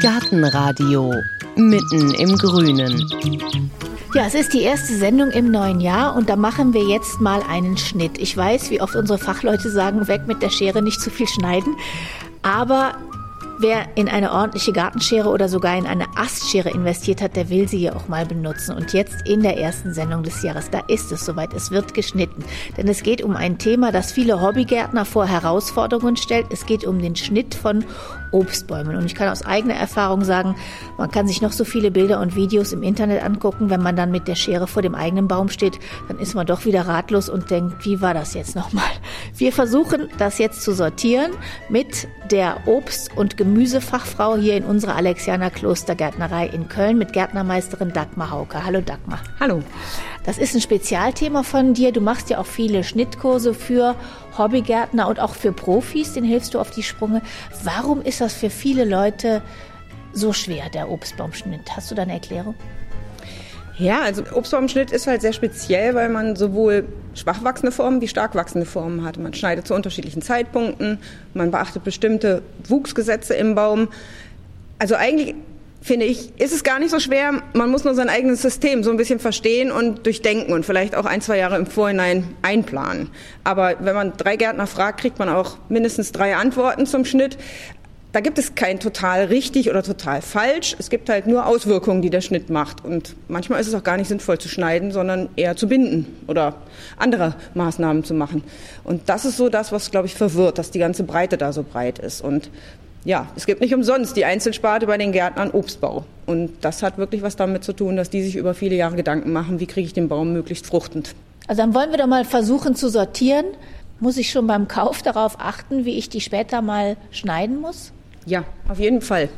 Gartenradio mitten im Grünen. Ja, es ist die erste Sendung im neuen Jahr und da machen wir jetzt mal einen Schnitt. Ich weiß, wie oft unsere Fachleute sagen, weg mit der Schere, nicht zu viel schneiden. Aber Wer in eine ordentliche Gartenschere oder sogar in eine Astschere investiert hat, der will sie ja auch mal benutzen. Und jetzt in der ersten Sendung des Jahres, da ist es soweit, es wird geschnitten. Denn es geht um ein Thema, das viele Hobbygärtner vor Herausforderungen stellt. Es geht um den Schnitt von Obstbäumen. Und ich kann aus eigener Erfahrung sagen, man kann sich noch so viele Bilder und Videos im Internet angucken. Wenn man dann mit der Schere vor dem eigenen Baum steht, dann ist man doch wieder ratlos und denkt, wie war das jetzt nochmal? Wir versuchen das jetzt zu sortieren mit der Obst- und Gemüsefachfrau hier in unserer Alexianer Klostergärtnerei in Köln mit Gärtnermeisterin Dagmar Hauke. Hallo Dagmar. Hallo. Das ist ein Spezialthema von dir. Du machst ja auch viele Schnittkurse für Hobbygärtner und auch für Profis. Den hilfst du auf die Sprünge. Warum ist das für viele Leute so schwer, der Obstbaumschnitt? Hast du da eine Erklärung? Ja, also Obstbaumschnitt ist halt sehr speziell, weil man sowohl schwach wachsende Formen wie stark wachsende Formen hat. Man schneidet zu unterschiedlichen Zeitpunkten, man beachtet bestimmte Wuchsgesetze im Baum. Also eigentlich finde ich, ist es gar nicht so schwer. Man muss nur sein eigenes System so ein bisschen verstehen und durchdenken und vielleicht auch ein, zwei Jahre im Vorhinein einplanen. Aber wenn man drei Gärtner fragt, kriegt man auch mindestens drei Antworten zum Schnitt. Da gibt es kein total richtig oder total falsch. Es gibt halt nur Auswirkungen, die der Schnitt macht. Und manchmal ist es auch gar nicht sinnvoll zu schneiden, sondern eher zu binden oder andere Maßnahmen zu machen. Und das ist so das, was, glaube ich, verwirrt, dass die ganze Breite da so breit ist. Und ja, es gibt nicht umsonst die Einzelsparte bei den Gärtnern Obstbau. Und das hat wirklich was damit zu tun, dass die sich über viele Jahre Gedanken machen, wie kriege ich den Baum möglichst fruchtend. Also dann wollen wir doch mal versuchen zu sortieren. Muss ich schon beim Kauf darauf achten, wie ich die später mal schneiden muss? Ja, auf jeden Fall.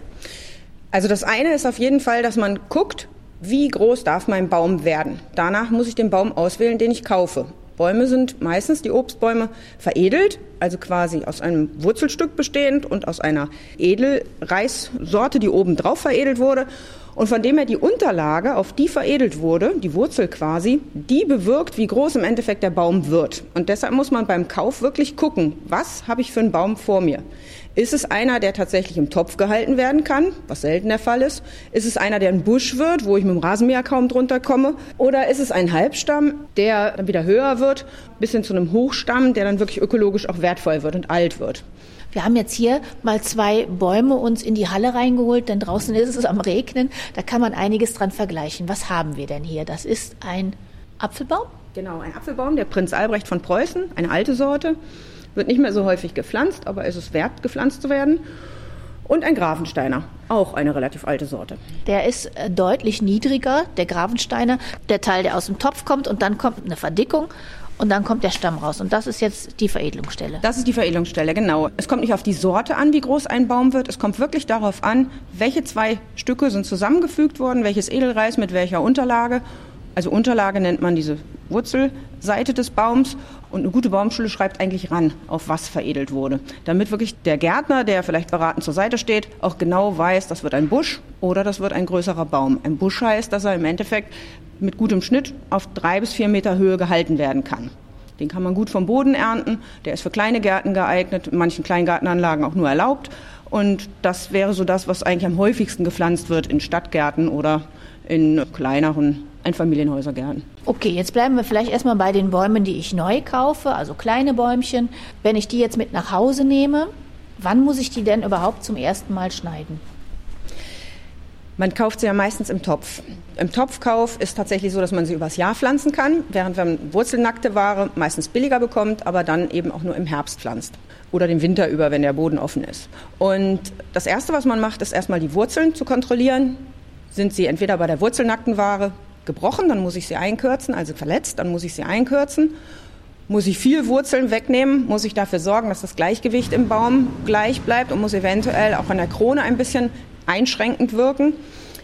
Also das eine ist auf jeden Fall, dass man guckt, wie groß darf mein Baum werden. Danach muss ich den Baum auswählen, den ich kaufe. Bäume sind meistens die Obstbäume veredelt, also quasi aus einem Wurzelstück bestehend und aus einer Edelreissorte, die oben drauf veredelt wurde. Und von dem her die Unterlage, auf die veredelt wurde, die Wurzel quasi, die bewirkt, wie groß im Endeffekt der Baum wird. Und deshalb muss man beim Kauf wirklich gucken, was habe ich für einen Baum vor mir. Ist es einer, der tatsächlich im Topf gehalten werden kann, was selten der Fall ist? Ist es einer, der ein Busch wird, wo ich mit dem Rasenmäher kaum drunter komme? Oder ist es ein Halbstamm, der dann wieder höher wird, bis hin zu einem Hochstamm, der dann wirklich ökologisch auch wertvoll wird und alt wird? Wir haben jetzt hier mal zwei Bäume uns in die Halle reingeholt, denn draußen ist es am Regnen. Da kann man einiges dran vergleichen. Was haben wir denn hier? Das ist ein Apfelbaum? Genau, ein Apfelbaum, der Prinz Albrecht von Preußen, eine alte Sorte. Wird nicht mehr so häufig gepflanzt, aber ist es wert, gepflanzt zu werden. Und ein Grafensteiner, auch eine relativ alte Sorte. Der ist äh, deutlich niedriger, der Grafensteiner, der Teil, der aus dem Topf kommt und dann kommt eine Verdickung und dann kommt der Stamm raus. Und das ist jetzt die Veredelungsstelle. Das ist die Veredelungsstelle, genau. Es kommt nicht auf die Sorte an, wie groß ein Baum wird. Es kommt wirklich darauf an, welche zwei Stücke sind zusammengefügt worden, welches Edelreis mit welcher Unterlage. Also Unterlage nennt man diese Wurzelseite des Baums und eine gute Baumschule schreibt eigentlich ran, auf was veredelt wurde. Damit wirklich der Gärtner, der vielleicht beratend zur Seite steht, auch genau weiß, das wird ein Busch oder das wird ein größerer Baum. Ein Busch heißt, dass er im Endeffekt mit gutem Schnitt auf drei bis vier Meter Höhe gehalten werden kann. Den kann man gut vom Boden ernten. Der ist für kleine Gärten geeignet, in manchen Kleingartenanlagen auch nur erlaubt. Und das wäre so das, was eigentlich am häufigsten gepflanzt wird in Stadtgärten oder in kleineren Einfamilienhäusergärten. Okay, jetzt bleiben wir vielleicht erstmal bei den Bäumen, die ich neu kaufe, also kleine Bäumchen. Wenn ich die jetzt mit nach Hause nehme, wann muss ich die denn überhaupt zum ersten Mal schneiden? Man kauft sie ja meistens im Topf. Im Topfkauf ist tatsächlich so, dass man sie übers Jahr pflanzen kann, während man wurzelnackte Ware meistens billiger bekommt, aber dann eben auch nur im Herbst pflanzt oder den Winter über, wenn der Boden offen ist. Und das Erste, was man macht, ist erstmal die Wurzeln zu kontrollieren. Sind sie entweder bei der wurzelnackten Ware gebrochen, dann muss ich sie einkürzen, also verletzt, dann muss ich sie einkürzen. Muss ich viel Wurzeln wegnehmen, muss ich dafür sorgen, dass das Gleichgewicht im Baum gleich bleibt und muss eventuell auch an der Krone ein bisschen einschränkend wirken.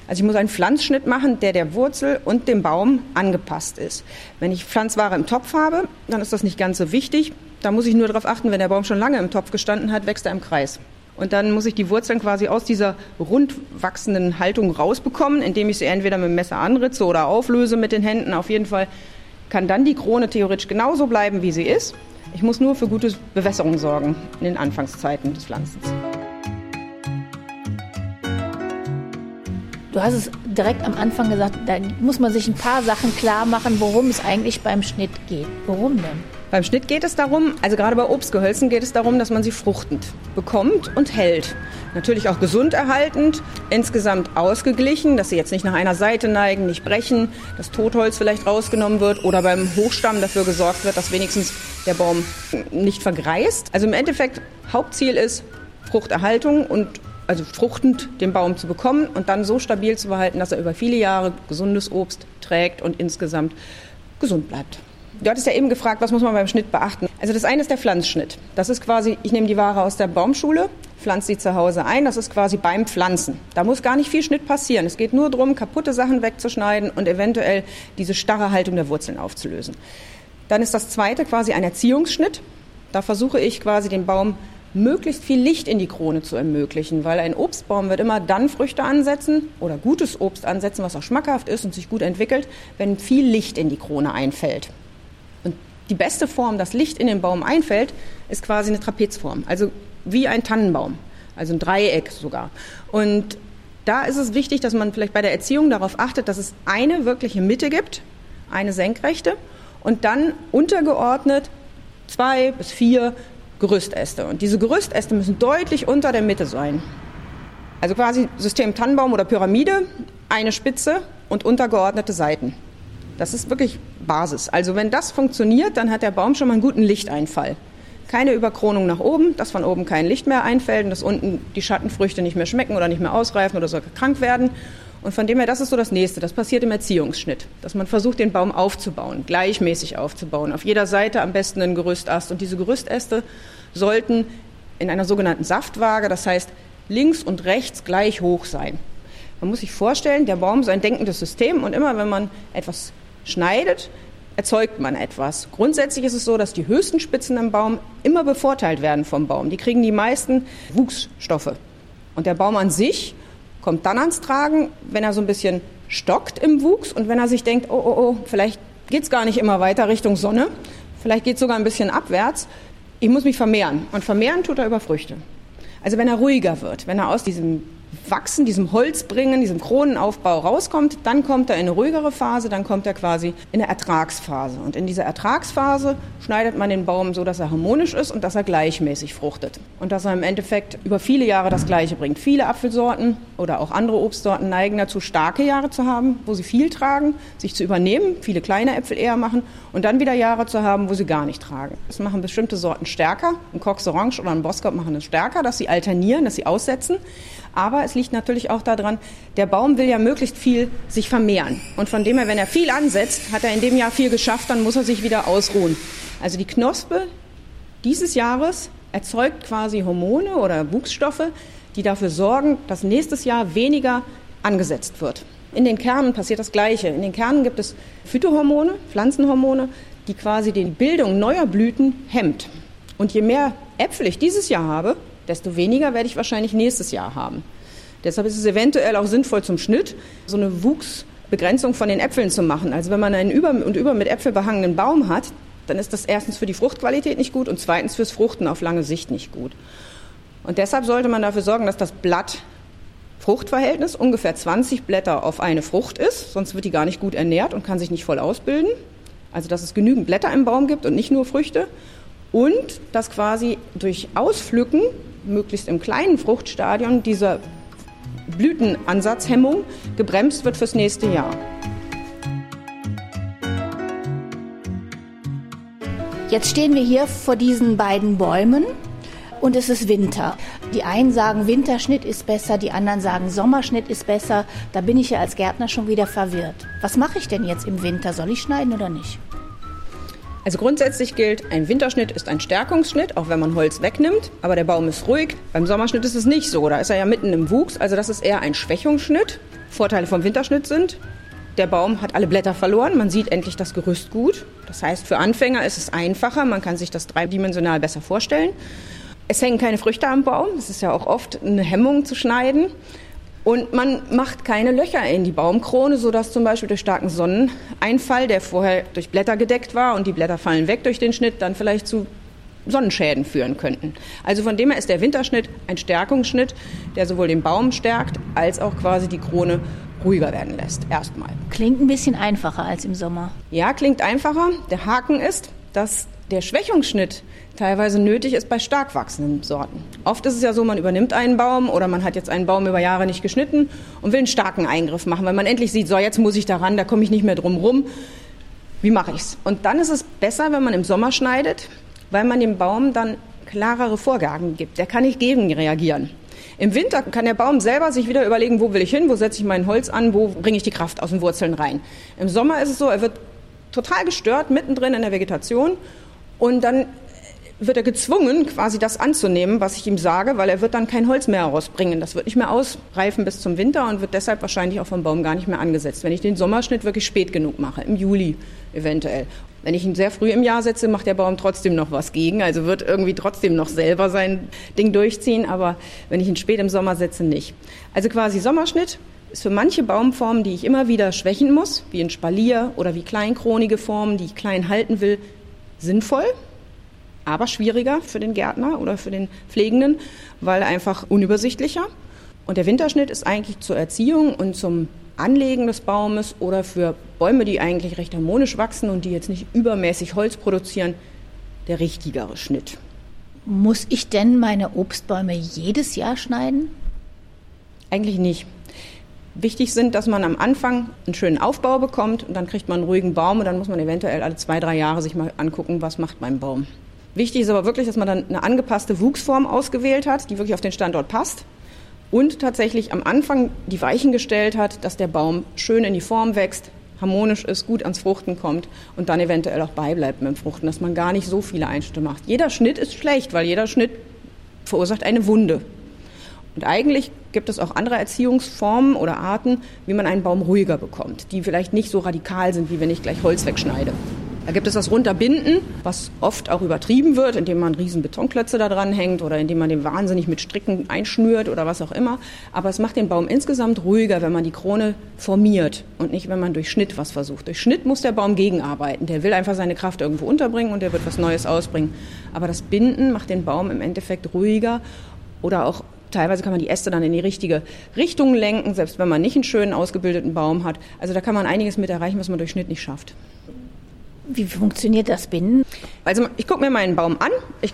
Also ich muss einen Pflanzschnitt machen, der der Wurzel und dem Baum angepasst ist. Wenn ich Pflanzware im Topf habe, dann ist das nicht ganz so wichtig. Da muss ich nur darauf achten, wenn der Baum schon lange im Topf gestanden hat, wächst er im Kreis. Und dann muss ich die Wurzeln quasi aus dieser rund wachsenden Haltung rausbekommen, indem ich sie entweder mit dem Messer anritze oder auflöse mit den Händen. Auf jeden Fall kann dann die Krone theoretisch genauso bleiben, wie sie ist. Ich muss nur für gute Bewässerung sorgen in den Anfangszeiten des Pflanzens. Du hast es direkt am Anfang gesagt, da muss man sich ein paar Sachen klar machen, worum es eigentlich beim Schnitt geht. Worum denn? Beim Schnitt geht es darum, also gerade bei Obstgehölzen geht es darum, dass man sie fruchtend bekommt und hält. Natürlich auch gesund erhaltend, insgesamt ausgeglichen, dass sie jetzt nicht nach einer Seite neigen, nicht brechen, das Totholz vielleicht rausgenommen wird oder beim Hochstamm dafür gesorgt wird, dass wenigstens der Baum nicht vergreist. Also im Endeffekt, Hauptziel ist Fruchterhaltung und also fruchtend den Baum zu bekommen und dann so stabil zu behalten, dass er über viele Jahre gesundes Obst trägt und insgesamt gesund bleibt. Du hattest ja eben gefragt, was muss man beim Schnitt beachten? Also das eine ist der Pflanzschnitt. Das ist quasi, ich nehme die Ware aus der Baumschule, pflanze sie zu Hause ein. Das ist quasi beim Pflanzen. Da muss gar nicht viel Schnitt passieren. Es geht nur darum, kaputte Sachen wegzuschneiden und eventuell diese starre Haltung der Wurzeln aufzulösen. Dann ist das zweite quasi ein Erziehungsschnitt. Da versuche ich quasi den Baum möglichst viel Licht in die Krone zu ermöglichen, weil ein Obstbaum wird immer dann Früchte ansetzen oder gutes Obst ansetzen, was auch schmackhaft ist und sich gut entwickelt, wenn viel Licht in die Krone einfällt. Und die beste Form, dass Licht in den Baum einfällt, ist quasi eine Trapezform, also wie ein Tannenbaum, also ein Dreieck sogar. Und da ist es wichtig, dass man vielleicht bei der Erziehung darauf achtet, dass es eine wirkliche Mitte gibt, eine senkrechte und dann untergeordnet zwei bis vier Gerüstäste. Und diese Gerüstäste müssen deutlich unter der Mitte sein. Also quasi System Tannenbaum oder Pyramide, eine Spitze und untergeordnete Seiten. Das ist wirklich Basis. Also wenn das funktioniert, dann hat der Baum schon mal einen guten Lichteinfall. Keine Überkronung nach oben, dass von oben kein Licht mehr einfällt und dass unten die Schattenfrüchte nicht mehr schmecken oder nicht mehr ausreifen oder sogar krank werden. Und von dem her, das ist so das Nächste. Das passiert im Erziehungsschnitt, dass man versucht, den Baum aufzubauen, gleichmäßig aufzubauen. Auf jeder Seite am besten ein Gerüstast. Und diese Gerüstäste sollten in einer sogenannten Saftwaage, das heißt links und rechts gleich hoch sein. Man muss sich vorstellen, der Baum ist ein denkendes System und immer wenn man etwas schneidet, erzeugt man etwas. Grundsätzlich ist es so, dass die höchsten Spitzen im Baum immer bevorteilt werden vom Baum. Die kriegen die meisten Wuchsstoffe. Und der Baum an sich kommt dann ans Tragen, wenn er so ein bisschen stockt im Wuchs und wenn er sich denkt, oh, oh, oh, vielleicht geht es gar nicht immer weiter Richtung Sonne, vielleicht geht es sogar ein bisschen abwärts, ich muss mich vermehren. Und vermehren tut er über Früchte. Also wenn er ruhiger wird, wenn er aus diesem Wachsen, diesem Holzbringen, diesem Kronenaufbau rauskommt, dann kommt er in eine ruhigere Phase, dann kommt er quasi in eine Ertragsphase. Und in dieser Ertragsphase schneidet man den Baum so, dass er harmonisch ist und dass er gleichmäßig fruchtet. Und dass er im Endeffekt über viele Jahre das Gleiche bringt. Viele Apfelsorten oder auch andere Obstsorten neigen dazu, starke Jahre zu haben, wo sie viel tragen, sich zu übernehmen, viele kleine Äpfel eher machen und dann wieder Jahre zu haben, wo sie gar nicht tragen. Das machen bestimmte Sorten stärker. Ein Cox Orange oder ein Boskop machen es stärker, dass sie alternieren, dass sie aussetzen. Aber es liegt natürlich auch daran, der Baum will ja möglichst viel sich vermehren. Und von dem her, wenn er viel ansetzt, hat er in dem Jahr viel geschafft, dann muss er sich wieder ausruhen. Also die Knospe dieses Jahres erzeugt quasi Hormone oder Wuchsstoffe, die dafür sorgen, dass nächstes Jahr weniger angesetzt wird. In den Kernen passiert das Gleiche. In den Kernen gibt es Phytohormone, Pflanzenhormone, die quasi die Bildung neuer Blüten hemmt. Und je mehr Äpfel ich dieses Jahr habe, desto weniger werde ich wahrscheinlich nächstes Jahr haben. Deshalb ist es eventuell auch sinnvoll zum Schnitt, so eine Wuchsbegrenzung von den Äpfeln zu machen. Also wenn man einen über und über mit Äpfel behangenen Baum hat, dann ist das erstens für die Fruchtqualität nicht gut und zweitens fürs Fruchten auf lange Sicht nicht gut. Und deshalb sollte man dafür sorgen, dass das Blatt Fruchtverhältnis ungefähr 20 Blätter auf eine Frucht ist, sonst wird die gar nicht gut ernährt und kann sich nicht voll ausbilden. Also dass es genügend Blätter im Baum gibt und nicht nur Früchte. Und dass quasi durch Auspflücken möglichst im kleinen Fruchtstadion dieser Blütenansatzhemmung gebremst wird fürs nächste Jahr. Jetzt stehen wir hier vor diesen beiden Bäumen und es ist Winter. Die einen sagen, Winterschnitt ist besser, die anderen sagen, Sommerschnitt ist besser. Da bin ich ja als Gärtner schon wieder verwirrt. Was mache ich denn jetzt im Winter? Soll ich schneiden oder nicht? Also grundsätzlich gilt, ein Winterschnitt ist ein Stärkungsschnitt, auch wenn man Holz wegnimmt, aber der Baum ist ruhig. Beim Sommerschnitt ist es nicht so, da ist er ja mitten im Wuchs, also das ist eher ein Schwächungsschnitt. Vorteile vom Winterschnitt sind, der Baum hat alle Blätter verloren, man sieht endlich das Gerüst gut. Das heißt, für Anfänger ist es einfacher, man kann sich das dreidimensional besser vorstellen. Es hängen keine Früchte am Baum, das ist ja auch oft eine Hemmung zu schneiden. Und man macht keine Löcher in die Baumkrone, sodass zum Beispiel durch starken Sonneneinfall, der vorher durch Blätter gedeckt war und die Blätter fallen weg durch den Schnitt, dann vielleicht zu Sonnenschäden führen könnten. Also von dem her ist der Winterschnitt ein Stärkungsschnitt, der sowohl den Baum stärkt als auch quasi die Krone ruhiger werden lässt. Erstmal. Klingt ein bisschen einfacher als im Sommer. Ja, klingt einfacher. Der Haken ist, dass der Schwächungsschnitt teilweise nötig ist bei stark wachsenden Sorten. Oft ist es ja so, man übernimmt einen Baum oder man hat jetzt einen Baum über Jahre nicht geschnitten und will einen starken Eingriff machen, weil man endlich sieht, so jetzt muss ich daran, da komme ich nicht mehr drum rum. Wie mache ich's? Und dann ist es besser, wenn man im Sommer schneidet, weil man dem Baum dann klarere Vorgaben gibt. Der kann nicht gegen reagieren. Im Winter kann der Baum selber sich wieder überlegen, wo will ich hin, wo setze ich mein Holz an, wo bringe ich die Kraft aus den Wurzeln rein. Im Sommer ist es so, er wird total gestört mittendrin in der Vegetation und dann wird er gezwungen, quasi das anzunehmen, was ich ihm sage, weil er wird dann kein Holz mehr herausbringen. Das wird nicht mehr ausreifen bis zum Winter und wird deshalb wahrscheinlich auch vom Baum gar nicht mehr angesetzt. Wenn ich den Sommerschnitt wirklich spät genug mache, im Juli eventuell. Wenn ich ihn sehr früh im Jahr setze, macht der Baum trotzdem noch was gegen, also wird irgendwie trotzdem noch selber sein Ding durchziehen, aber wenn ich ihn spät im Sommer setze, nicht. Also quasi Sommerschnitt ist für manche Baumformen, die ich immer wieder schwächen muss, wie ein Spalier oder wie kleinkronige Formen, die ich klein halten will, sinnvoll, aber schwieriger für den Gärtner oder für den Pflegenden, weil einfach unübersichtlicher. Und der Winterschnitt ist eigentlich zur Erziehung und zum Anlegen des Baumes oder für Bäume, die eigentlich recht harmonisch wachsen und die jetzt nicht übermäßig Holz produzieren, der richtigere Schnitt. Muss ich denn meine Obstbäume jedes Jahr schneiden? Eigentlich nicht. Wichtig sind, dass man am Anfang einen schönen Aufbau bekommt und dann kriegt man einen ruhigen Baum und dann muss man eventuell alle zwei, drei Jahre sich mal angucken, was macht mein Baum. Wichtig ist aber wirklich, dass man dann eine angepasste Wuchsform ausgewählt hat, die wirklich auf den Standort passt und tatsächlich am Anfang die Weichen gestellt hat, dass der Baum schön in die Form wächst, harmonisch ist, gut ans Fruchten kommt und dann eventuell auch beibleibt mit dem Fruchten, dass man gar nicht so viele Einschnitte macht. Jeder Schnitt ist schlecht, weil jeder Schnitt verursacht eine Wunde. Und eigentlich gibt es auch andere Erziehungsformen oder Arten, wie man einen Baum ruhiger bekommt, die vielleicht nicht so radikal sind, wie wenn ich gleich Holz wegschneide. Da gibt es das Runterbinden, was oft auch übertrieben wird, indem man riesen Betonklötze da dran hängt oder indem man den wahnsinnig mit Stricken einschnürt oder was auch immer. Aber es macht den Baum insgesamt ruhiger, wenn man die Krone formiert und nicht, wenn man durch Schnitt was versucht. Durch Schnitt muss der Baum gegenarbeiten. Der will einfach seine Kraft irgendwo unterbringen und der wird was Neues ausbringen. Aber das Binden macht den Baum im Endeffekt ruhiger oder auch Teilweise kann man die Äste dann in die richtige Richtung lenken, selbst wenn man nicht einen schönen ausgebildeten Baum hat. Also da kann man einiges mit erreichen, was man durch Schnitt nicht schafft. Wie funktioniert das Binden? Also ich gucke mir meinen Baum an. Ich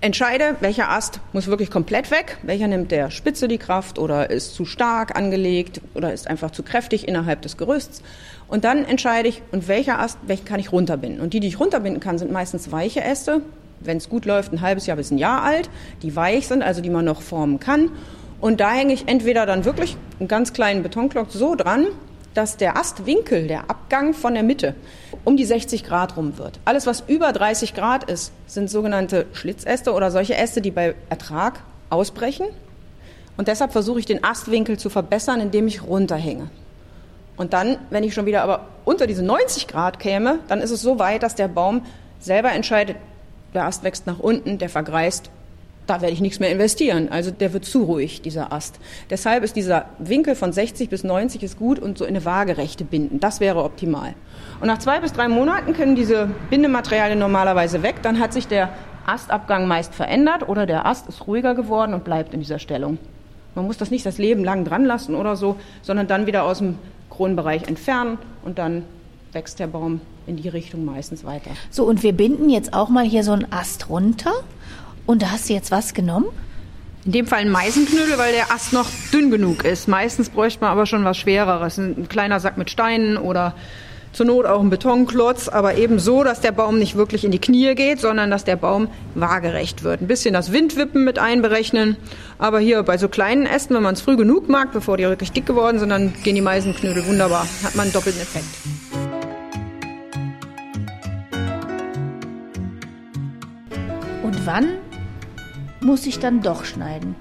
entscheide, welcher Ast muss wirklich komplett weg, welcher nimmt der Spitze die Kraft oder ist zu stark angelegt oder ist einfach zu kräftig innerhalb des Gerüsts. Und dann entscheide ich, und welcher Ast, welchen kann ich runterbinden. Und die, die ich runterbinden kann, sind meistens weiche Äste, wenn es gut läuft, ein halbes Jahr bis ein Jahr alt, die weich sind, also die man noch formen kann. Und da hänge ich entweder dann wirklich einen ganz kleinen Betonklock so dran, dass der Astwinkel, der Abgang von der Mitte, um die 60 Grad rum wird. Alles, was über 30 Grad ist, sind sogenannte Schlitzäste oder solche Äste, die bei Ertrag ausbrechen. Und deshalb versuche ich den Astwinkel zu verbessern, indem ich runterhänge. Und dann, wenn ich schon wieder aber unter diese 90 Grad käme, dann ist es so weit, dass der Baum selber entscheidet, der Ast wächst nach unten, der vergreist da werde ich nichts mehr investieren. Also der wird zu ruhig, dieser Ast. Deshalb ist dieser Winkel von 60 bis 90 ist gut und so in eine waagerechte binden. Das wäre optimal. Und nach zwei bis drei Monaten können diese Bindematerialien normalerweise weg. Dann hat sich der Astabgang meist verändert oder der Ast ist ruhiger geworden und bleibt in dieser Stellung. Man muss das nicht das Leben lang dran lassen oder so, sondern dann wieder aus dem Kronenbereich entfernen und dann wächst der Baum in die Richtung meistens weiter. So, und wir binden jetzt auch mal hier so einen Ast runter und da hast du jetzt was genommen? In dem Fall ein Meisenknödel, weil der Ast noch dünn genug ist. Meistens bräuchte man aber schon was Schwereres. Ein kleiner Sack mit Steinen oder zur Not auch ein Betonklotz, aber eben so, dass der Baum nicht wirklich in die Knie geht, sondern dass der Baum waagerecht wird. Ein bisschen das Windwippen mit einberechnen. Aber hier bei so kleinen Ästen, wenn man es früh genug mag, bevor die wirklich dick geworden sind, dann gehen die Meisenknödel wunderbar. Hat man einen doppelten Effekt. Und wann muss ich dann doch schneiden.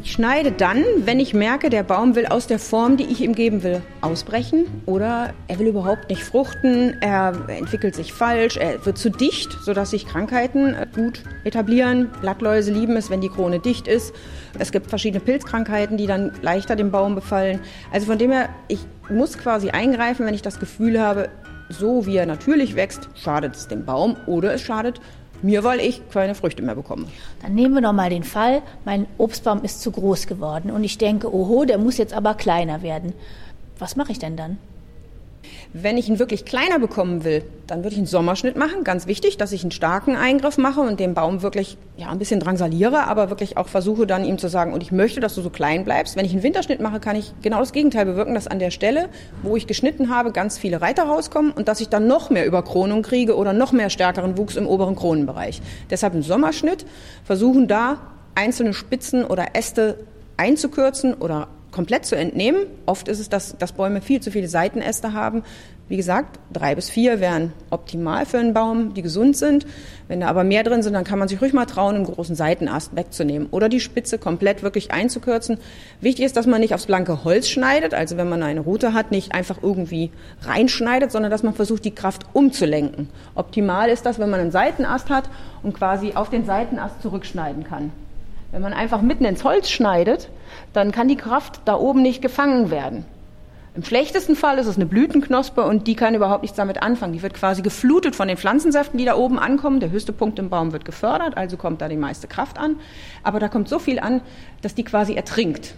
Ich schneide dann, wenn ich merke, der Baum will aus der Form, die ich ihm geben will, ausbrechen oder er will überhaupt nicht fruchten, er entwickelt sich falsch, er wird zu dicht, sodass sich Krankheiten äh, gut etablieren. Blattläuse lieben es, wenn die Krone dicht ist. Es gibt verschiedene Pilzkrankheiten, die dann leichter den Baum befallen. Also von dem her, ich muss quasi eingreifen, wenn ich das Gefühl habe, so wie er natürlich wächst, schadet es dem Baum oder es schadet mir, weil ich keine Früchte mehr bekomme. Dann nehmen wir noch mal den Fall, mein Obstbaum ist zu groß geworden und ich denke, oho, der muss jetzt aber kleiner werden. Was mache ich denn dann? Wenn ich ihn wirklich kleiner bekommen will, dann würde ich einen Sommerschnitt machen. Ganz wichtig, dass ich einen starken Eingriff mache und den Baum wirklich ja, ein bisschen drangsaliere, aber wirklich auch versuche dann ihm zu sagen, und ich möchte, dass du so klein bleibst. Wenn ich einen Winterschnitt mache, kann ich genau das Gegenteil bewirken, dass an der Stelle, wo ich geschnitten habe, ganz viele Reiter rauskommen und dass ich dann noch mehr Überkronung kriege oder noch mehr stärkeren Wuchs im oberen Kronenbereich. Deshalb ein Sommerschnitt, versuchen da einzelne Spitzen oder Äste einzukürzen oder komplett zu entnehmen. Oft ist es, dass, dass Bäume viel zu viele Seitenäste haben. Wie gesagt, drei bis vier wären optimal für einen Baum, die gesund sind. Wenn da aber mehr drin sind, dann kann man sich ruhig mal trauen, einen großen Seitenast wegzunehmen oder die Spitze komplett wirklich einzukürzen. Wichtig ist, dass man nicht aufs blanke Holz schneidet, also wenn man eine Rute hat, nicht einfach irgendwie reinschneidet, sondern dass man versucht, die Kraft umzulenken. Optimal ist das, wenn man einen Seitenast hat und quasi auf den Seitenast zurückschneiden kann. Wenn man einfach mitten ins Holz schneidet, dann kann die Kraft da oben nicht gefangen werden. Im schlechtesten Fall ist es eine Blütenknospe und die kann überhaupt nichts damit anfangen. Die wird quasi geflutet von den Pflanzensäften, die da oben ankommen. Der höchste Punkt im Baum wird gefördert, also kommt da die meiste Kraft an. Aber da kommt so viel an, dass die quasi ertrinkt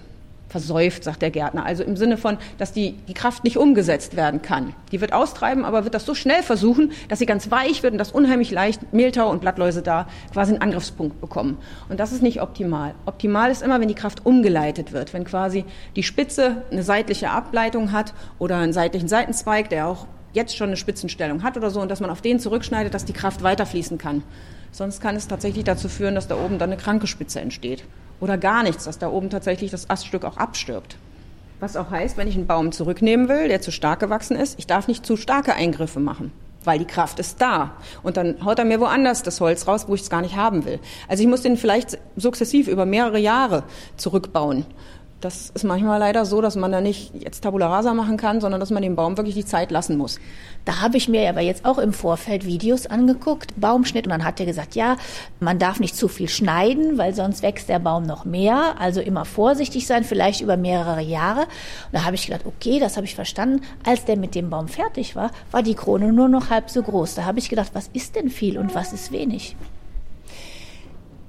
versäuft, sagt der Gärtner. Also im Sinne von, dass die, die Kraft nicht umgesetzt werden kann. Die wird austreiben, aber wird das so schnell versuchen, dass sie ganz weich wird und dass unheimlich leicht Mehltau und Blattläuse da quasi einen Angriffspunkt bekommen. Und das ist nicht optimal. Optimal ist immer, wenn die Kraft umgeleitet wird, wenn quasi die Spitze eine seitliche Ableitung hat oder einen seitlichen Seitenzweig, der auch jetzt schon eine Spitzenstellung hat oder so, und dass man auf den zurückschneidet, dass die Kraft weiterfließen kann. Sonst kann es tatsächlich dazu führen, dass da oben dann eine kranke Spitze entsteht oder gar nichts, dass da oben tatsächlich das Aststück auch abstirbt. Was auch heißt, wenn ich einen Baum zurücknehmen will, der zu stark gewachsen ist, ich darf nicht zu starke Eingriffe machen, weil die Kraft ist da. Und dann haut er mir woanders das Holz raus, wo ich es gar nicht haben will. Also ich muss den vielleicht sukzessiv über mehrere Jahre zurückbauen das ist manchmal leider so, dass man da nicht jetzt Tabula Rasa machen kann, sondern dass man dem Baum wirklich die Zeit lassen muss. Da habe ich mir aber jetzt auch im Vorfeld Videos angeguckt, Baumschnitt, und dann hat er gesagt, ja, man darf nicht zu viel schneiden, weil sonst wächst der Baum noch mehr. Also immer vorsichtig sein, vielleicht über mehrere Jahre. Und da habe ich gedacht, okay, das habe ich verstanden. Als der mit dem Baum fertig war, war die Krone nur noch halb so groß. Da habe ich gedacht, was ist denn viel und was ist wenig?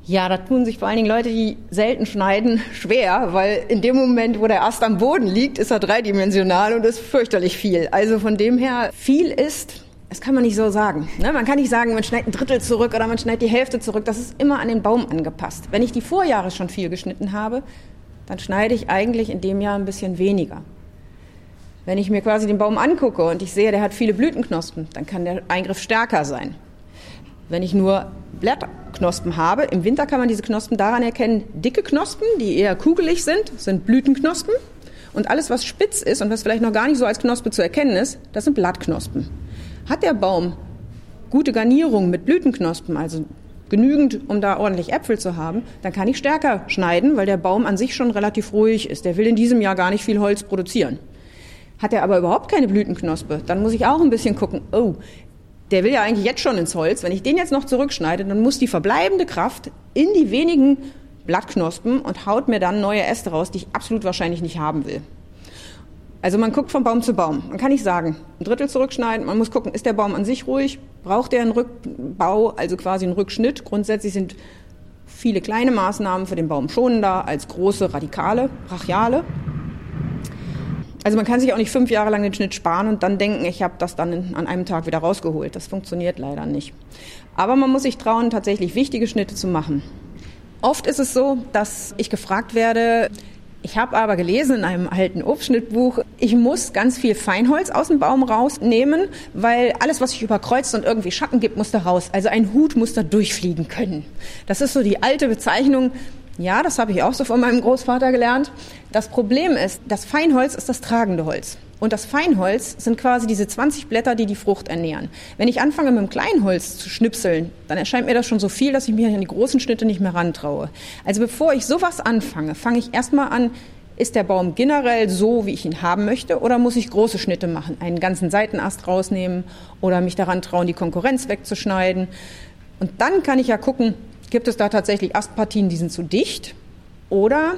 Ja, da tun sich vor allen Dingen Leute, die selten schneiden, schwer, weil in dem Moment, wo der Ast am Boden liegt, ist er dreidimensional und ist fürchterlich viel. Also von dem her, viel ist, das kann man nicht so sagen. Ne? Man kann nicht sagen, man schneidet ein Drittel zurück oder man schneidet die Hälfte zurück. Das ist immer an den Baum angepasst. Wenn ich die Vorjahre schon viel geschnitten habe, dann schneide ich eigentlich in dem Jahr ein bisschen weniger. Wenn ich mir quasi den Baum angucke und ich sehe, der hat viele Blütenknospen, dann kann der Eingriff stärker sein. Wenn ich nur Blattknospen habe, im Winter kann man diese Knospen daran erkennen, dicke Knospen, die eher kugelig sind, sind Blütenknospen. Und alles, was spitz ist und was vielleicht noch gar nicht so als Knospe zu erkennen ist, das sind Blattknospen. Hat der Baum gute Garnierung mit Blütenknospen, also genügend, um da ordentlich Äpfel zu haben, dann kann ich stärker schneiden, weil der Baum an sich schon relativ ruhig ist. Der will in diesem Jahr gar nicht viel Holz produzieren. Hat er aber überhaupt keine Blütenknospe, dann muss ich auch ein bisschen gucken, oh, der will ja eigentlich jetzt schon ins Holz. Wenn ich den jetzt noch zurückschneide, dann muss die verbleibende Kraft in die wenigen Blattknospen und haut mir dann neue Äste raus, die ich absolut wahrscheinlich nicht haben will. Also man guckt von Baum zu Baum. Man kann nicht sagen, ein Drittel zurückschneiden. Man muss gucken, ist der Baum an sich ruhig? Braucht er einen Rückbau, also quasi einen Rückschnitt? Grundsätzlich sind viele kleine Maßnahmen für den Baum schonender als große radikale, brachiale. Also man kann sich auch nicht fünf Jahre lang den Schnitt sparen und dann denken, ich habe das dann an einem Tag wieder rausgeholt. Das funktioniert leider nicht. Aber man muss sich trauen, tatsächlich wichtige Schnitte zu machen. Oft ist es so, dass ich gefragt werde, ich habe aber gelesen in einem alten Obstschnittbuch, ich muss ganz viel Feinholz aus dem Baum rausnehmen, weil alles, was sich überkreuzt und irgendwie Schatten gibt, muss da raus. Also ein Hut muss da durchfliegen können. Das ist so die alte Bezeichnung ja, das habe ich auch so von meinem Großvater gelernt. Das Problem ist, das Feinholz ist das tragende Holz. Und das Feinholz sind quasi diese 20 Blätter, die die Frucht ernähren. Wenn ich anfange mit dem Kleinholz zu schnipseln, dann erscheint mir das schon so viel, dass ich mich an die großen Schnitte nicht mehr rantraue. Also bevor ich sowas anfange, fange ich erstmal an, ist der Baum generell so, wie ich ihn haben möchte, oder muss ich große Schnitte machen, einen ganzen Seitenast rausnehmen oder mich daran trauen, die Konkurrenz wegzuschneiden? Und dann kann ich ja gucken, Gibt es da tatsächlich Astpartien, die sind zu dicht? Oder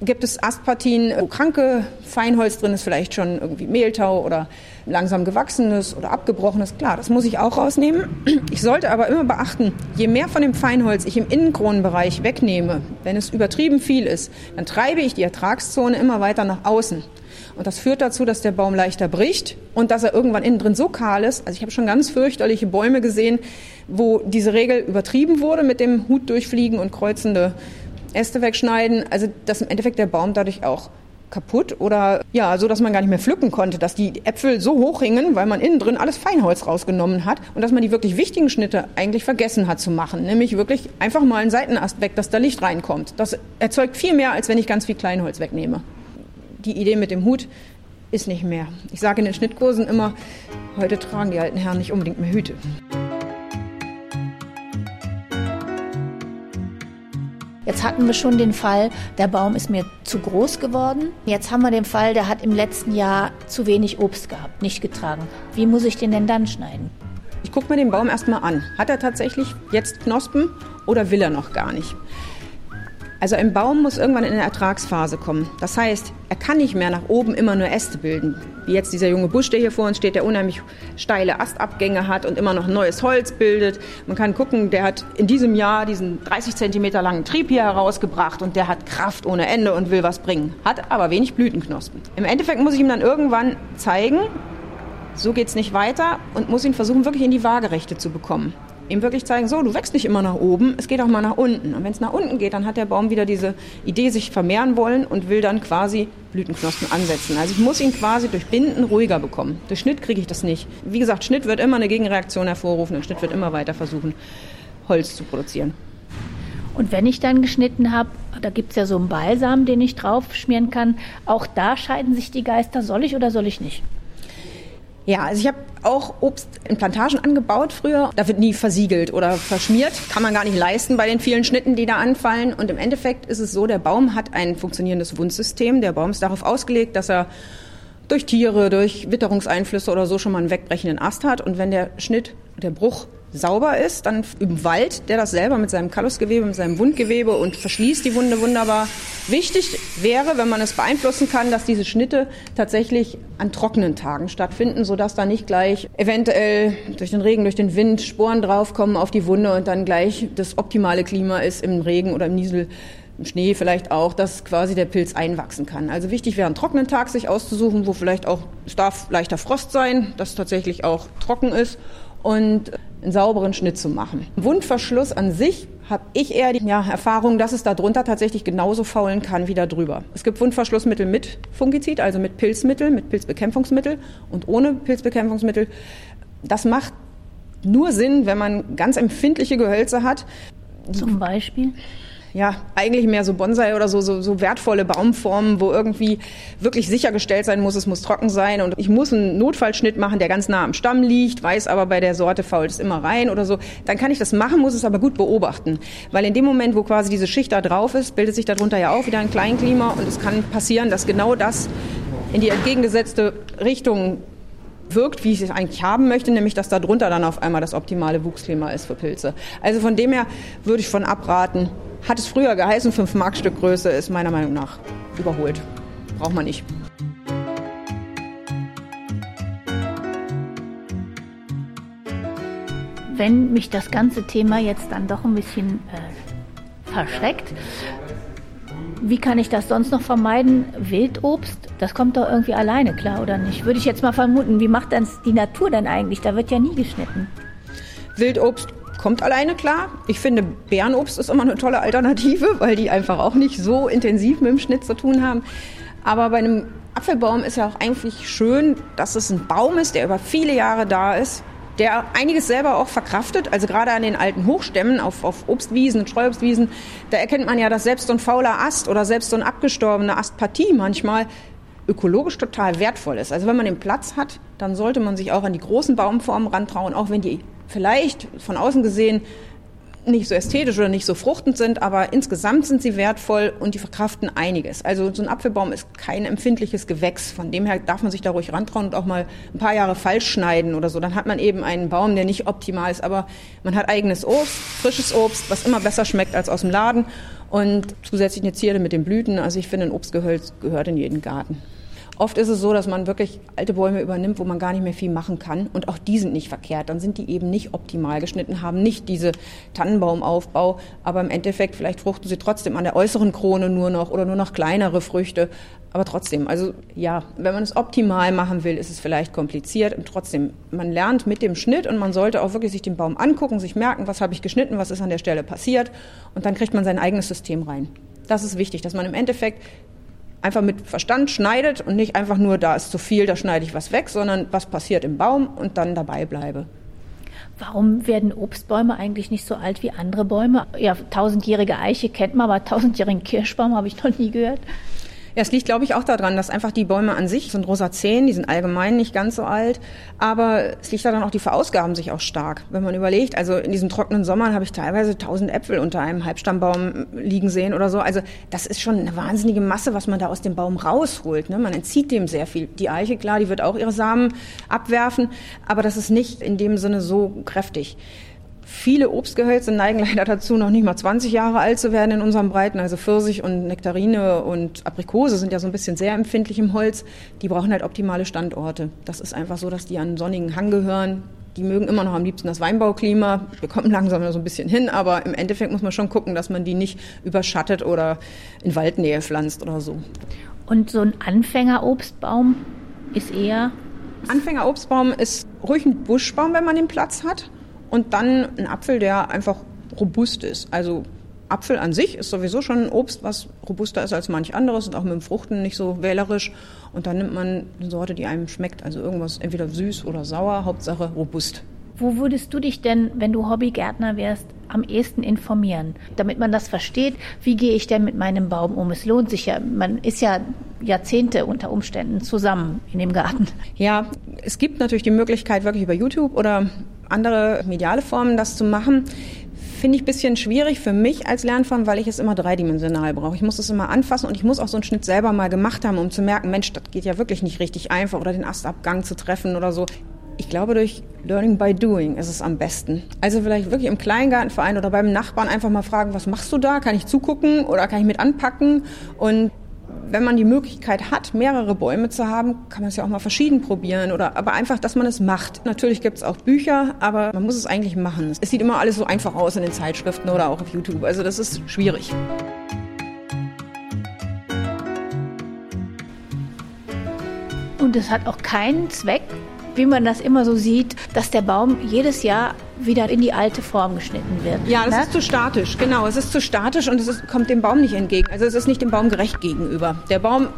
gibt es Astpartien, wo kranke Feinholz drin ist, vielleicht schon irgendwie Mehltau oder langsam gewachsenes oder abgebrochenes? Klar, das muss ich auch rausnehmen. Ich sollte aber immer beachten, je mehr von dem Feinholz ich im Innenkronenbereich wegnehme, wenn es übertrieben viel ist, dann treibe ich die Ertragszone immer weiter nach außen. Und das führt dazu, dass der Baum leichter bricht und dass er irgendwann innen drin so kahl ist. Also ich habe schon ganz fürchterliche Bäume gesehen, wo diese Regel übertrieben wurde mit dem Hut durchfliegen und kreuzende Äste wegschneiden. Also dass im Endeffekt der Baum dadurch auch kaputt oder ja, so dass man gar nicht mehr pflücken konnte, dass die Äpfel so hoch hingen, weil man innen drin alles Feinholz rausgenommen hat und dass man die wirklich wichtigen Schnitte eigentlich vergessen hat zu machen, nämlich wirklich einfach mal einen Seitenast weg, dass da Licht reinkommt. Das erzeugt viel mehr, als wenn ich ganz viel Kleinholz wegnehme. Die Idee mit dem Hut ist nicht mehr. Ich sage in den Schnittkursen immer, heute tragen die alten Herren nicht unbedingt mehr Hüte. Jetzt hatten wir schon den Fall, der Baum ist mir zu groß geworden. Jetzt haben wir den Fall, der hat im letzten Jahr zu wenig Obst gehabt, nicht getragen. Wie muss ich den denn dann schneiden? Ich gucke mir den Baum erstmal an. Hat er tatsächlich jetzt Knospen oder will er noch gar nicht? Also ein Baum muss irgendwann in eine Ertragsphase kommen. Das heißt, er kann nicht mehr nach oben immer nur Äste bilden. Wie jetzt dieser junge Busch, der hier vor uns steht, der unheimlich steile Astabgänge hat und immer noch neues Holz bildet. Man kann gucken, der hat in diesem Jahr diesen 30 Zentimeter langen Trieb hier herausgebracht und der hat Kraft ohne Ende und will was bringen. Hat aber wenig Blütenknospen. Im Endeffekt muss ich ihm dann irgendwann zeigen, so geht's nicht weiter und muss ihn versuchen, wirklich in die Waagerechte zu bekommen ihm wirklich zeigen, so, du wächst nicht immer nach oben, es geht auch mal nach unten. Und wenn es nach unten geht, dann hat der Baum wieder diese Idee, sich vermehren wollen und will dann quasi Blütenknospen ansetzen. Also ich muss ihn quasi durch Binden ruhiger bekommen. Durch Schnitt kriege ich das nicht. Wie gesagt, Schnitt wird immer eine Gegenreaktion hervorrufen und Schnitt wird immer weiter versuchen, Holz zu produzieren. Und wenn ich dann geschnitten habe, da gibt es ja so einen Balsam, den ich drauf schmieren kann, auch da scheiden sich die Geister, soll ich oder soll ich nicht? Ja, also ich habe auch Obst in Plantagen angebaut früher. Da wird nie versiegelt oder verschmiert. Kann man gar nicht leisten bei den vielen Schnitten, die da anfallen. Und im Endeffekt ist es so, der Baum hat ein funktionierendes Wundsystem. Der Baum ist darauf ausgelegt, dass er durch Tiere, durch Witterungseinflüsse oder so schon mal einen wegbrechenden Ast hat. Und wenn der Schnitt, der Bruch sauber ist, dann im Wald, der das selber mit seinem Kallusgewebe, mit seinem Wundgewebe und verschließt die Wunde wunderbar. Wichtig wäre, wenn man es beeinflussen kann, dass diese Schnitte tatsächlich an trockenen Tagen stattfinden, sodass da nicht gleich eventuell durch den Regen, durch den Wind Sporen draufkommen auf die Wunde und dann gleich das optimale Klima ist im Regen oder im Niesel im Schnee vielleicht auch, dass quasi der Pilz einwachsen kann. Also wichtig wäre, einen trockenen Tag sich auszusuchen, wo vielleicht auch, es darf leichter Frost sein, dass tatsächlich auch trocken ist und einen sauberen Schnitt zu machen. Wundverschluss an sich habe ich eher die ja, Erfahrung, dass es darunter tatsächlich genauso faulen kann wie da drüber. Es gibt Wundverschlussmittel mit Fungizid, also mit Pilzmittel, mit Pilzbekämpfungsmittel und ohne Pilzbekämpfungsmittel. Das macht nur Sinn, wenn man ganz empfindliche Gehölze hat. Zum Beispiel? Ja, eigentlich mehr so Bonsai oder so, so, so wertvolle Baumformen, wo irgendwie wirklich sichergestellt sein muss, es muss trocken sein und ich muss einen Notfallschnitt machen, der ganz nah am Stamm liegt, weiß aber bei der Sorte fault es immer rein oder so, dann kann ich das machen, muss es aber gut beobachten. Weil in dem Moment, wo quasi diese Schicht da drauf ist, bildet sich darunter ja auch wieder ein Kleinklima und es kann passieren, dass genau das in die entgegengesetzte Richtung wirkt, wie ich es eigentlich haben möchte, nämlich dass darunter dann auf einmal das optimale Wuchsklima ist für Pilze. Also von dem her würde ich von abraten, hat es früher geheißen, 5 Mark Stück Größe ist meiner Meinung nach überholt. Braucht man nicht. Wenn mich das ganze Thema jetzt dann doch ein bisschen äh, verschreckt, wie kann ich das sonst noch vermeiden? Wildobst, das kommt doch irgendwie alleine klar, oder nicht? Würde ich jetzt mal vermuten. Wie macht das die Natur denn eigentlich? Da wird ja nie geschnitten. Wildobst kommt alleine klar. Ich finde, Bärenobst ist immer eine tolle Alternative, weil die einfach auch nicht so intensiv mit dem Schnitt zu tun haben. Aber bei einem Apfelbaum ist ja auch eigentlich schön, dass es ein Baum ist, der über viele Jahre da ist, der einiges selber auch verkraftet. Also gerade an den alten Hochstämmen auf, auf Obstwiesen Streuobstwiesen, da erkennt man ja, dass selbst so ein fauler Ast oder selbst so eine abgestorbene Astpartie manchmal ökologisch total wertvoll ist. Also wenn man den Platz hat, dann sollte man sich auch an die großen Baumformen rantrauen, auch wenn die vielleicht von außen gesehen nicht so ästhetisch oder nicht so fruchtend sind, aber insgesamt sind sie wertvoll und die verkraften einiges. Also so ein Apfelbaum ist kein empfindliches Gewächs. Von dem her darf man sich da ruhig rantrauen und auch mal ein paar Jahre falsch schneiden oder so. Dann hat man eben einen Baum, der nicht optimal ist, aber man hat eigenes Obst, frisches Obst, was immer besser schmeckt als aus dem Laden und zusätzlich eine Zierde mit den Blüten. Also ich finde, ein Obstgehölz gehört in jeden Garten. Oft ist es so, dass man wirklich alte Bäume übernimmt, wo man gar nicht mehr viel machen kann. Und auch die sind nicht verkehrt. Dann sind die eben nicht optimal geschnitten, haben nicht diese Tannenbaumaufbau. Aber im Endeffekt, vielleicht fruchten sie trotzdem an der äußeren Krone nur noch oder nur noch kleinere Früchte. Aber trotzdem, also ja, wenn man es optimal machen will, ist es vielleicht kompliziert. Und trotzdem, man lernt mit dem Schnitt und man sollte auch wirklich sich den Baum angucken, sich merken, was habe ich geschnitten, was ist an der Stelle passiert. Und dann kriegt man sein eigenes System rein. Das ist wichtig, dass man im Endeffekt einfach mit Verstand schneidet und nicht einfach nur, da ist zu viel, da schneide ich was weg, sondern was passiert im Baum und dann dabei bleibe. Warum werden Obstbäume eigentlich nicht so alt wie andere Bäume? Ja, tausendjährige Eiche kennt man, aber tausendjährigen Kirschbaum habe ich noch nie gehört. Ja, es liegt, glaube ich, auch daran, dass einfach die Bäume an sich sind Rosazeen, die sind allgemein nicht ganz so alt, aber es liegt daran auch, die verausgaben sich auch stark. Wenn man überlegt, also in diesen trockenen Sommern habe ich teilweise tausend Äpfel unter einem Halbstammbaum liegen sehen oder so. Also das ist schon eine wahnsinnige Masse, was man da aus dem Baum rausholt. Ne? Man entzieht dem sehr viel. Die Eiche, klar, die wird auch ihre Samen abwerfen, aber das ist nicht in dem Sinne so kräftig. Viele Obstgehölze neigen leider dazu, noch nicht mal 20 Jahre alt zu werden in unserem Breiten. Also Pfirsich und Nektarine und Aprikose sind ja so ein bisschen sehr empfindlich im Holz. Die brauchen halt optimale Standorte. Das ist einfach so, dass die an einen sonnigen Hang gehören. Die mögen immer noch am liebsten das Weinbauklima. Wir kommen langsam so ein bisschen hin, aber im Endeffekt muss man schon gucken, dass man die nicht überschattet oder in Waldnähe pflanzt oder so. Und so ein Anfängerobstbaum ist eher Anfängerobstbaum ist ruhig ein Buschbaum, wenn man den Platz hat. Und dann ein Apfel, der einfach robust ist. Also Apfel an sich ist sowieso schon ein Obst, was robuster ist als manch anderes und auch mit dem Fruchten nicht so wählerisch. Und dann nimmt man eine Sorte, die einem schmeckt. Also irgendwas entweder süß oder sauer, Hauptsache robust. Wo würdest du dich denn, wenn du Hobbygärtner wärst, am ehesten informieren, damit man das versteht? Wie gehe ich denn mit meinem Baum um? Es lohnt sich ja, man ist ja Jahrzehnte unter Umständen zusammen in dem Garten. Ja, es gibt natürlich die Möglichkeit, wirklich über YouTube oder andere mediale Formen das zu machen. Finde ich ein bisschen schwierig für mich als Lernform, weil ich es immer dreidimensional brauche. Ich muss es immer anfassen und ich muss auch so einen Schnitt selber mal gemacht haben, um zu merken, Mensch, das geht ja wirklich nicht richtig einfach oder den Astabgang zu treffen oder so. Ich glaube, durch Learning by Doing ist es am besten. Also vielleicht wirklich im Kleingartenverein oder beim Nachbarn einfach mal fragen, was machst du da? Kann ich zugucken oder kann ich mit anpacken? Und wenn man die Möglichkeit hat, mehrere Bäume zu haben, kann man es ja auch mal verschieden probieren oder aber einfach, dass man es macht. Natürlich gibt es auch Bücher, aber man muss es eigentlich machen. Es sieht immer alles so einfach aus in den Zeitschriften oder auch auf YouTube. Also das ist schwierig. Und es hat auch keinen Zweck, wie man das immer so sieht, dass der Baum jedes Jahr wieder in die alte Form geschnitten wird. Ja, das ne? ist zu statisch, genau. Es ist zu statisch und es ist, kommt dem Baum nicht entgegen. Also es ist nicht dem Baum gerecht gegenüber. Der Baum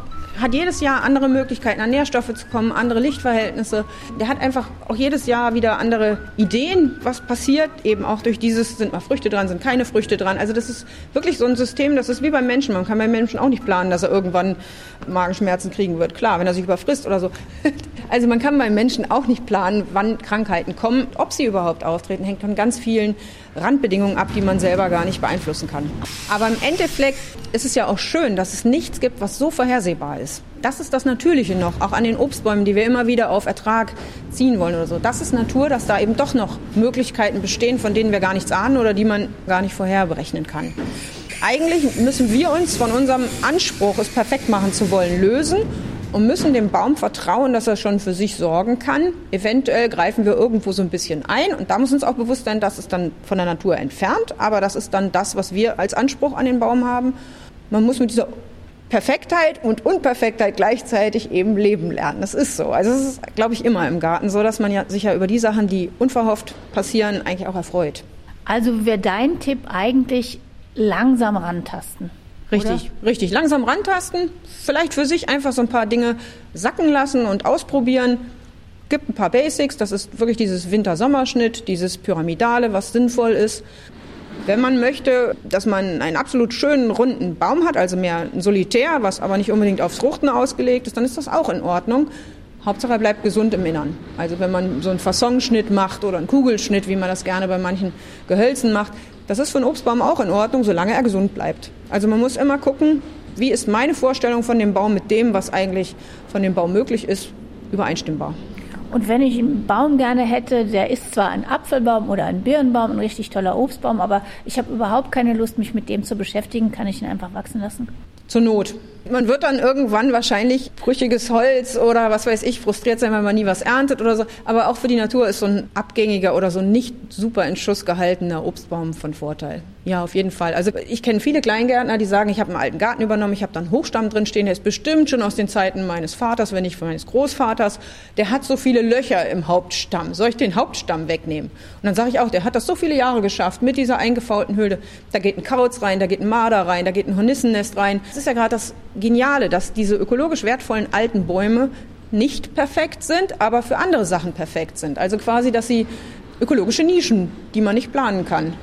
hat jedes Jahr andere Möglichkeiten, an Nährstoffe zu kommen, andere Lichtverhältnisse. Der hat einfach auch jedes Jahr wieder andere Ideen, was passiert. Eben auch durch dieses, sind mal Früchte dran, sind keine Früchte dran. Also das ist wirklich so ein System, das ist wie beim Menschen. Man kann beim Menschen auch nicht planen, dass er irgendwann Magenschmerzen kriegen wird. Klar, wenn er sich überfrisst oder so. Also man kann beim Menschen auch nicht planen, wann Krankheiten kommen. Ob sie überhaupt auftreten, hängt von ganz vielen Randbedingungen ab, die man selber gar nicht beeinflussen kann. Aber im Endeffekt ist es ja auch schön, dass es nichts gibt, was so vorhersehbar ist. Das ist das Natürliche noch, auch an den Obstbäumen, die wir immer wieder auf Ertrag ziehen wollen oder so. Das ist Natur, dass da eben doch noch Möglichkeiten bestehen, von denen wir gar nichts ahnen oder die man gar nicht vorher berechnen kann. Eigentlich müssen wir uns von unserem Anspruch, es perfekt machen zu wollen, lösen und müssen dem Baum vertrauen, dass er schon für sich sorgen kann. Eventuell greifen wir irgendwo so ein bisschen ein und da muss uns auch bewusst sein, dass es dann von der Natur entfernt, aber das ist dann das, was wir als Anspruch an den Baum haben. Man muss mit dieser Perfektheit und Unperfektheit gleichzeitig eben leben lernen. Das ist so. Also es ist, glaube ich, immer im Garten so, dass man ja sich ja über die Sachen, die unverhofft passieren, eigentlich auch erfreut. Also wäre dein Tipp eigentlich langsam rantasten. Richtig, oder? richtig. Langsam rantasten, vielleicht für sich einfach so ein paar Dinge sacken lassen und ausprobieren. Gibt ein paar Basics, das ist wirklich dieses Winter-Sommerschnitt, dieses Pyramidale, was sinnvoll ist. Wenn man möchte, dass man einen absolut schönen runden Baum hat, also mehr ein Solitär, was aber nicht unbedingt aufs Fruchten ausgelegt ist, dann ist das auch in Ordnung. Hauptsache er bleibt gesund im Innern. Also wenn man so einen Fassonschnitt macht oder einen Kugelschnitt, wie man das gerne bei manchen Gehölzen macht, das ist für einen Obstbaum auch in Ordnung, solange er gesund bleibt. Also man muss immer gucken, wie ist meine Vorstellung von dem Baum mit dem, was eigentlich von dem Baum möglich ist, übereinstimmbar. Und wenn ich einen Baum gerne hätte, der ist zwar ein Apfelbaum oder ein Birnbaum, ein richtig toller Obstbaum, aber ich habe überhaupt keine Lust, mich mit dem zu beschäftigen, kann ich ihn einfach wachsen lassen? Zur Not. Man wird dann irgendwann wahrscheinlich brüchiges Holz oder was weiß ich, frustriert sein, weil man nie was erntet oder so. Aber auch für die Natur ist so ein abgängiger oder so nicht super in Schuss gehaltener Obstbaum von Vorteil. Ja, auf jeden Fall. Also ich kenne viele Kleingärtner, die sagen, ich habe einen alten Garten übernommen, ich habe da einen Hochstamm drin stehen, der ist bestimmt schon aus den Zeiten meines Vaters, wenn nicht meines Großvaters. Der hat so viele Löcher im Hauptstamm. Soll ich den Hauptstamm wegnehmen? Und dann sage ich auch, der hat das so viele Jahre geschafft mit dieser eingefaulten Hülde. Da geht ein Kauz rein, da geht ein Marder rein, da geht ein Hornissennest rein. Das ist ja gerade das Geniale, dass diese ökologisch wertvollen alten Bäume nicht perfekt sind, aber für andere Sachen perfekt sind. Also quasi, dass sie ökologische Nischen, die man nicht planen kann,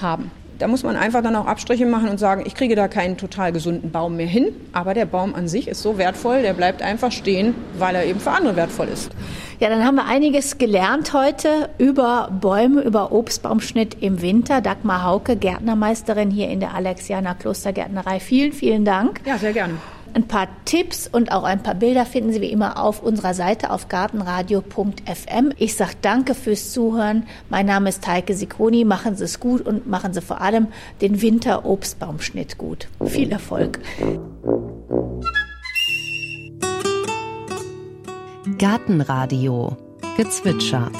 haben. Da muss man einfach dann auch Abstriche machen und sagen, ich kriege da keinen total gesunden Baum mehr hin, aber der Baum an sich ist so wertvoll, der bleibt einfach stehen, weil er eben für andere wertvoll ist. Ja, dann haben wir einiges gelernt heute über Bäume, über Obstbaumschnitt im Winter. Dagmar Hauke, Gärtnermeisterin hier in der Alexianer Klostergärtnerei. Vielen, vielen Dank. Ja, sehr gerne. Ein paar Tipps und auch ein paar Bilder finden Sie wie immer auf unserer Seite auf gartenradio.fm. Ich sage danke fürs Zuhören. Mein Name ist Heike Sikoni. Machen Sie es gut und machen Sie vor allem den Winter-Obstbaumschnitt gut. Viel Erfolg. Gartenradio Gezwitscher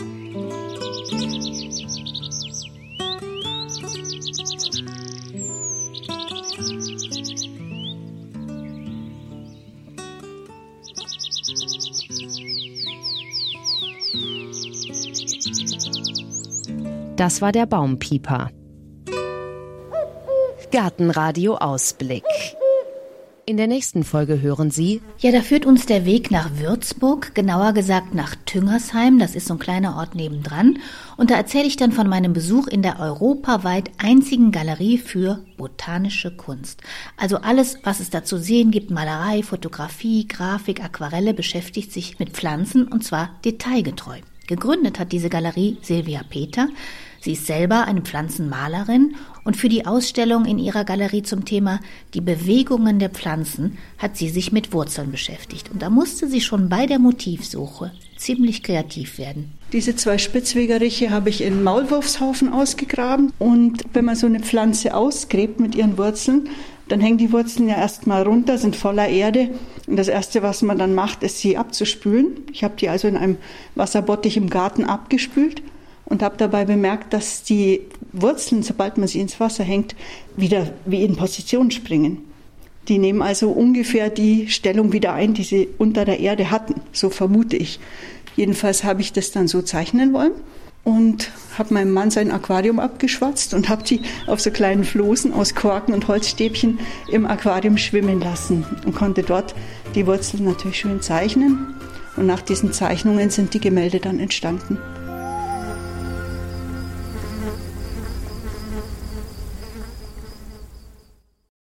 Das war der Baumpieper. Gartenradio Ausblick. In der nächsten Folge hören Sie. Ja, da führt uns der Weg nach Würzburg, genauer gesagt nach Tüngersheim. Das ist so ein kleiner Ort nebendran. Und da erzähle ich dann von meinem Besuch in der europaweit einzigen Galerie für botanische Kunst. Also alles, was es da zu sehen gibt, Malerei, Fotografie, Grafik, Aquarelle, beschäftigt sich mit Pflanzen und zwar detailgetreu. Gegründet hat diese Galerie Silvia Peter. Sie ist selber eine Pflanzenmalerin und für die Ausstellung in ihrer Galerie zum Thema Die Bewegungen der Pflanzen hat sie sich mit Wurzeln beschäftigt. Und da musste sie schon bei der Motivsuche ziemlich kreativ werden. Diese zwei Spitzwegeriche habe ich in Maulwurfshaufen ausgegraben. Und wenn man so eine Pflanze ausgräbt mit ihren Wurzeln, dann hängen die Wurzeln ja erstmal runter, sind voller Erde. Und das Erste, was man dann macht, ist, sie abzuspülen. Ich habe die also in einem Wasserbottich im Garten abgespült und habe dabei bemerkt, dass die Wurzeln, sobald man sie ins Wasser hängt, wieder wie in Position springen. Die nehmen also ungefähr die Stellung wieder ein, die sie unter der Erde hatten, so vermute ich. Jedenfalls habe ich das dann so zeichnen wollen und habe meinem Mann sein Aquarium abgeschwatzt und habe die auf so kleinen Floßen aus Korken und Holzstäbchen im Aquarium schwimmen lassen und konnte dort die Wurzeln natürlich schön zeichnen. Und nach diesen Zeichnungen sind die Gemälde dann entstanden.